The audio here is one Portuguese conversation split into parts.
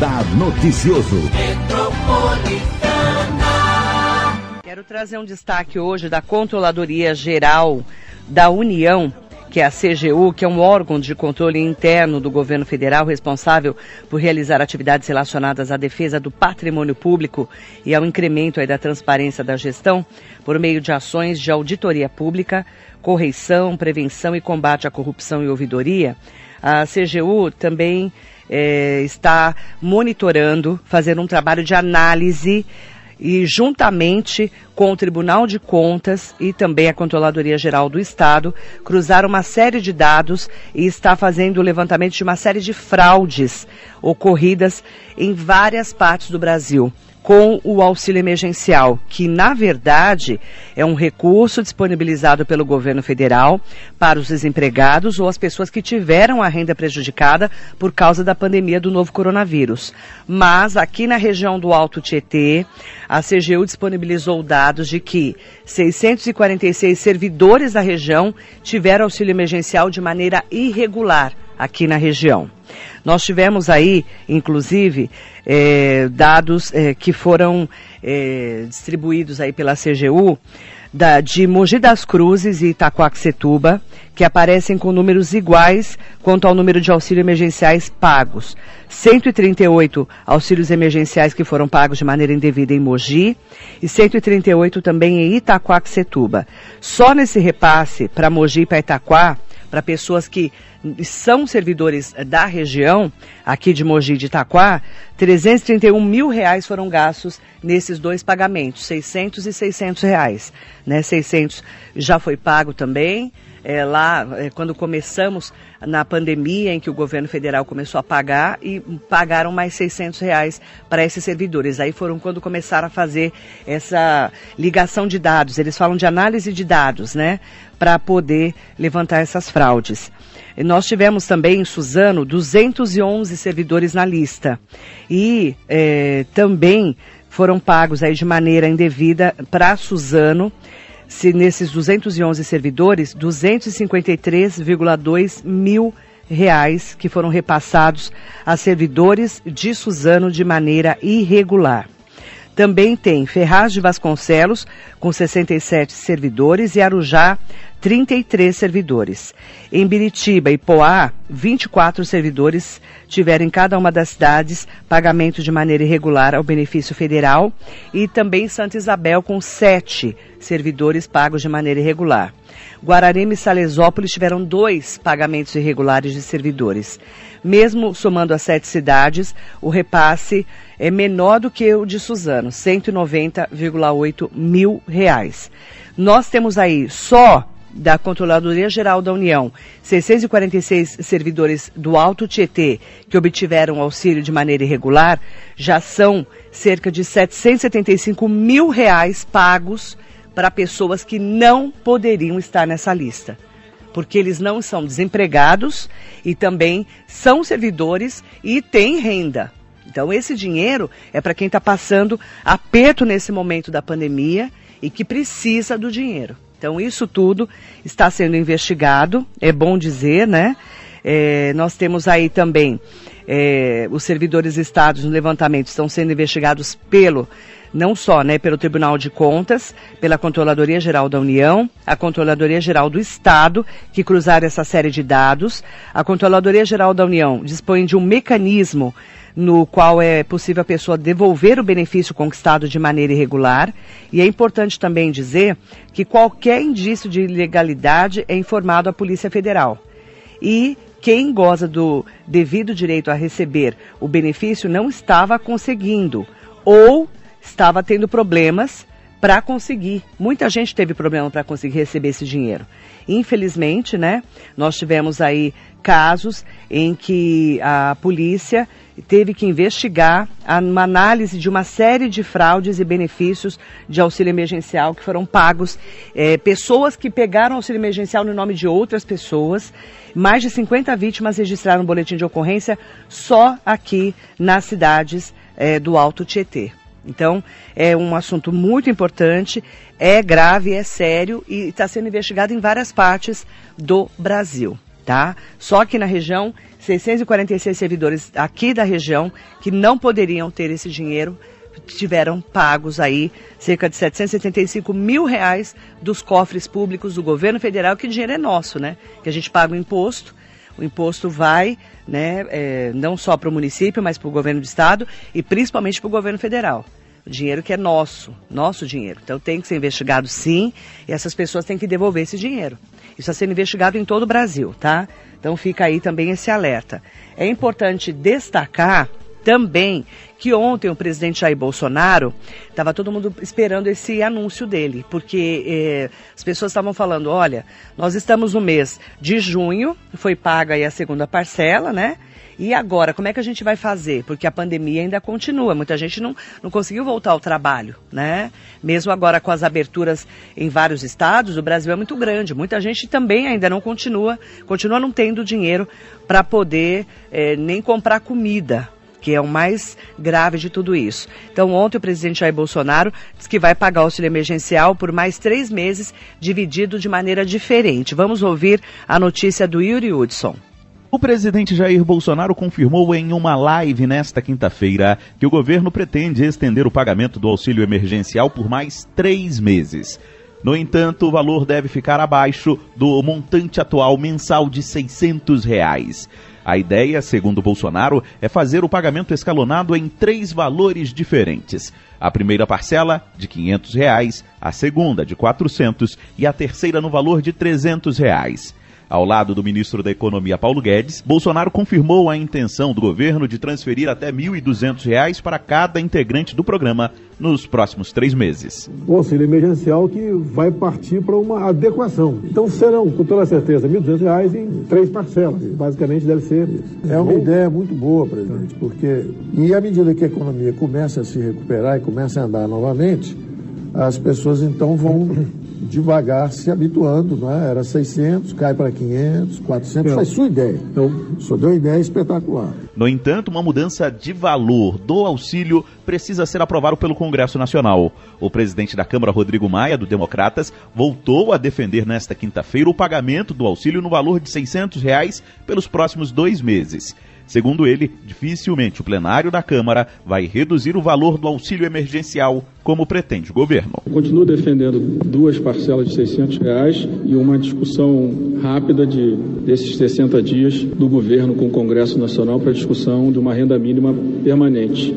Radar Noticioso. Quero trazer um destaque hoje da Controladoria Geral da União que é a CGU, que é um órgão de controle interno do governo federal responsável por realizar atividades relacionadas à defesa do patrimônio público e ao incremento da transparência da gestão por meio de ações de auditoria pública, correição, prevenção e combate à corrupção e ouvidoria. A CGU também é, está monitorando, fazendo um trabalho de análise e juntamente com o Tribunal de Contas e também a Controladoria Geral do Estado, cruzaram uma série de dados e está fazendo o levantamento de uma série de fraudes ocorridas em várias partes do Brasil com o auxílio emergencial, que na verdade é um recurso disponibilizado pelo governo federal para os desempregados ou as pessoas que tiveram a renda prejudicada por causa da pandemia do novo coronavírus. Mas aqui na região do Alto Tietê, a CGU disponibilizou dados de que 646 servidores da região tiveram auxílio emergencial de maneira irregular aqui na região. Nós tivemos aí, inclusive, é, dados é, que foram é, distribuídos aí pela CGU da, de Mogi das Cruzes e Itacoaxetuba, que aparecem com números iguais quanto ao número de auxílios emergenciais pagos. 138 auxílios emergenciais que foram pagos de maneira indevida em Mogi e 138 também em Itacoaxetuba. Só nesse repasse para Mogi e para Itaquá, para pessoas que são servidores da região, aqui de Mogi de Itaquá, 331 mil reais foram gastos nesses dois pagamentos, 600 e 600 reais. Né? 600 já foi pago também, é, lá é, quando começamos na pandemia, em que o governo federal começou a pagar e pagaram mais 600 reais para esses servidores. Aí foram quando começaram a fazer essa ligação de dados. Eles falam de análise de dados, né? Para poder levantar essas fraudes. Nós tivemos também em Suzano 211 servidores na lista. E é, também foram pagos aí de maneira indevida para Suzano se nesses 211 servidores, 253,2 mil reais que foram repassados a servidores de Suzano de maneira irregular. Também tem Ferraz de Vasconcelos, com 67 servidores, e Arujá, 33 servidores. Em Biritiba e Poá, 24 servidores tiveram em cada uma das cidades pagamento de maneira irregular ao benefício federal e também Santa Isabel com 7 servidores pagos de maneira irregular. Guararema e Salesópolis tiveram dois pagamentos irregulares de servidores. Mesmo somando as sete cidades, o repasse é menor do que o de Suzano, 190,8 mil reais. Nós temos aí só da Controladoria Geral da União, 646 servidores do Alto Tietê que obtiveram auxílio de maneira irregular, já são cerca de 775 mil reais pagos para pessoas que não poderiam estar nessa lista. Porque eles não são desempregados e também são servidores e têm renda. Então, esse dinheiro é para quem está passando aperto nesse momento da pandemia e que precisa do dinheiro. Então, isso tudo está sendo investigado, é bom dizer, né? É, nós temos aí também é, os servidores estados no levantamento estão sendo investigados pelo não só né, pelo Tribunal de Contas, pela Controladoria Geral da União, a Controladoria Geral do Estado, que cruzaram essa série de dados. A Controladoria Geral da União dispõe de um mecanismo no qual é possível a pessoa devolver o benefício conquistado de maneira irregular. E é importante também dizer que qualquer indício de ilegalidade é informado à Polícia Federal. E quem goza do devido direito a receber o benefício não estava conseguindo ou estava tendo problemas para conseguir. Muita gente teve problema para conseguir receber esse dinheiro. Infelizmente, né, nós tivemos aí casos em que a polícia teve que investigar uma análise de uma série de fraudes e benefícios de auxílio emergencial que foram pagos. É, pessoas que pegaram auxílio emergencial no nome de outras pessoas. Mais de 50 vítimas registraram um boletim de ocorrência só aqui nas cidades é, do Alto Tietê. Então, é um assunto muito importante, é grave, é sério e está sendo investigado em várias partes do Brasil. tá? Só que na região, 646 servidores aqui da região que não poderiam ter esse dinheiro tiveram pagos aí cerca de 775 mil reais dos cofres públicos do governo federal, que dinheiro é nosso, né? Que a gente paga o imposto, o imposto vai, né, é, não só para o município, mas para o governo do estado e principalmente para o governo federal. O dinheiro que é nosso, nosso dinheiro. Então tem que ser investigado sim, e essas pessoas têm que devolver esse dinheiro. Isso está sendo investigado em todo o Brasil, tá? Então fica aí também esse alerta. É importante destacar também que ontem o presidente Jair Bolsonaro estava todo mundo esperando esse anúncio dele, porque eh, as pessoas estavam falando, olha, nós estamos no mês de junho, foi paga aí a segunda parcela, né? E agora, como é que a gente vai fazer? Porque a pandemia ainda continua, muita gente não, não conseguiu voltar ao trabalho, né? Mesmo agora com as aberturas em vários estados, o Brasil é muito grande, muita gente também ainda não continua, continua não tendo dinheiro para poder eh, nem comprar comida, que é o mais grave de tudo isso. Então, ontem o presidente Jair Bolsonaro disse que vai pagar o auxílio emergencial por mais três meses, dividido de maneira diferente. Vamos ouvir a notícia do Yuri Hudson. O presidente Jair Bolsonaro confirmou em uma live nesta quinta-feira que o governo pretende estender o pagamento do auxílio emergencial por mais três meses. No entanto, o valor deve ficar abaixo do montante atual mensal de 600 reais. A ideia, segundo Bolsonaro, é fazer o pagamento escalonado em três valores diferentes. A primeira parcela, de 500 reais, a segunda, de R$ 400 e a terceira no valor de 300 reais. Ao lado do ministro da Economia Paulo Guedes, Bolsonaro confirmou a intenção do governo de transferir até R$ 1.200 para cada integrante do programa nos próximos três meses. O auxílio emergencial que vai partir para uma adequação. Então serão, com toda certeza, R$ 1.200 em três parcelas. Basicamente deve ser isso. É uma ideia muito boa, presidente, porque e à medida que a economia começa a se recuperar e começa a andar novamente, as pessoas então vão devagar se habituando, né? Era 600, cai para 500, 400, faz sua ideia. Então, só deu uma ideia espetacular. No entanto, uma mudança de valor do auxílio precisa ser aprovado pelo Congresso Nacional. O presidente da Câmara, Rodrigo Maia, do Democratas, voltou a defender nesta quinta-feira o pagamento do auxílio no valor de 600 reais pelos próximos dois meses. Segundo ele, dificilmente o plenário da Câmara vai reduzir o valor do auxílio emergencial, como pretende o governo. Eu continuo defendendo duas parcelas de 600 reais e uma discussão rápida de, desses 60 dias do governo com o Congresso Nacional para discussão de uma renda mínima permanente.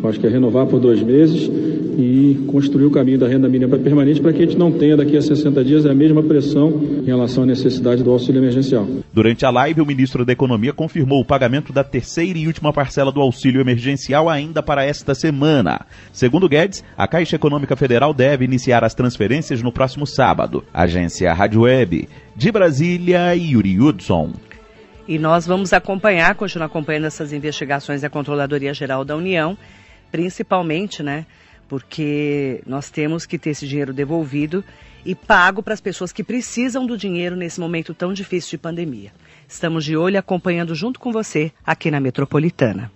Eu acho que é renovar por dois meses e construir o caminho da renda mínima permanente para que a gente não tenha daqui a 60 dias a mesma pressão em relação à necessidade do auxílio emergencial. Durante a live, o ministro da Economia confirmou o pagamento da terceira e última parcela do auxílio emergencial ainda para esta semana. Segundo Guedes, a Caixa Econômica Federal deve iniciar as transferências no próximo sábado. Agência Rádio Web, de Brasília, Yuri Hudson. E nós vamos acompanhar, continuar acompanhando essas investigações da Controladoria Geral da União, principalmente, né? Porque nós temos que ter esse dinheiro devolvido e pago para as pessoas que precisam do dinheiro nesse momento tão difícil de pandemia. Estamos de olho acompanhando junto com você aqui na Metropolitana.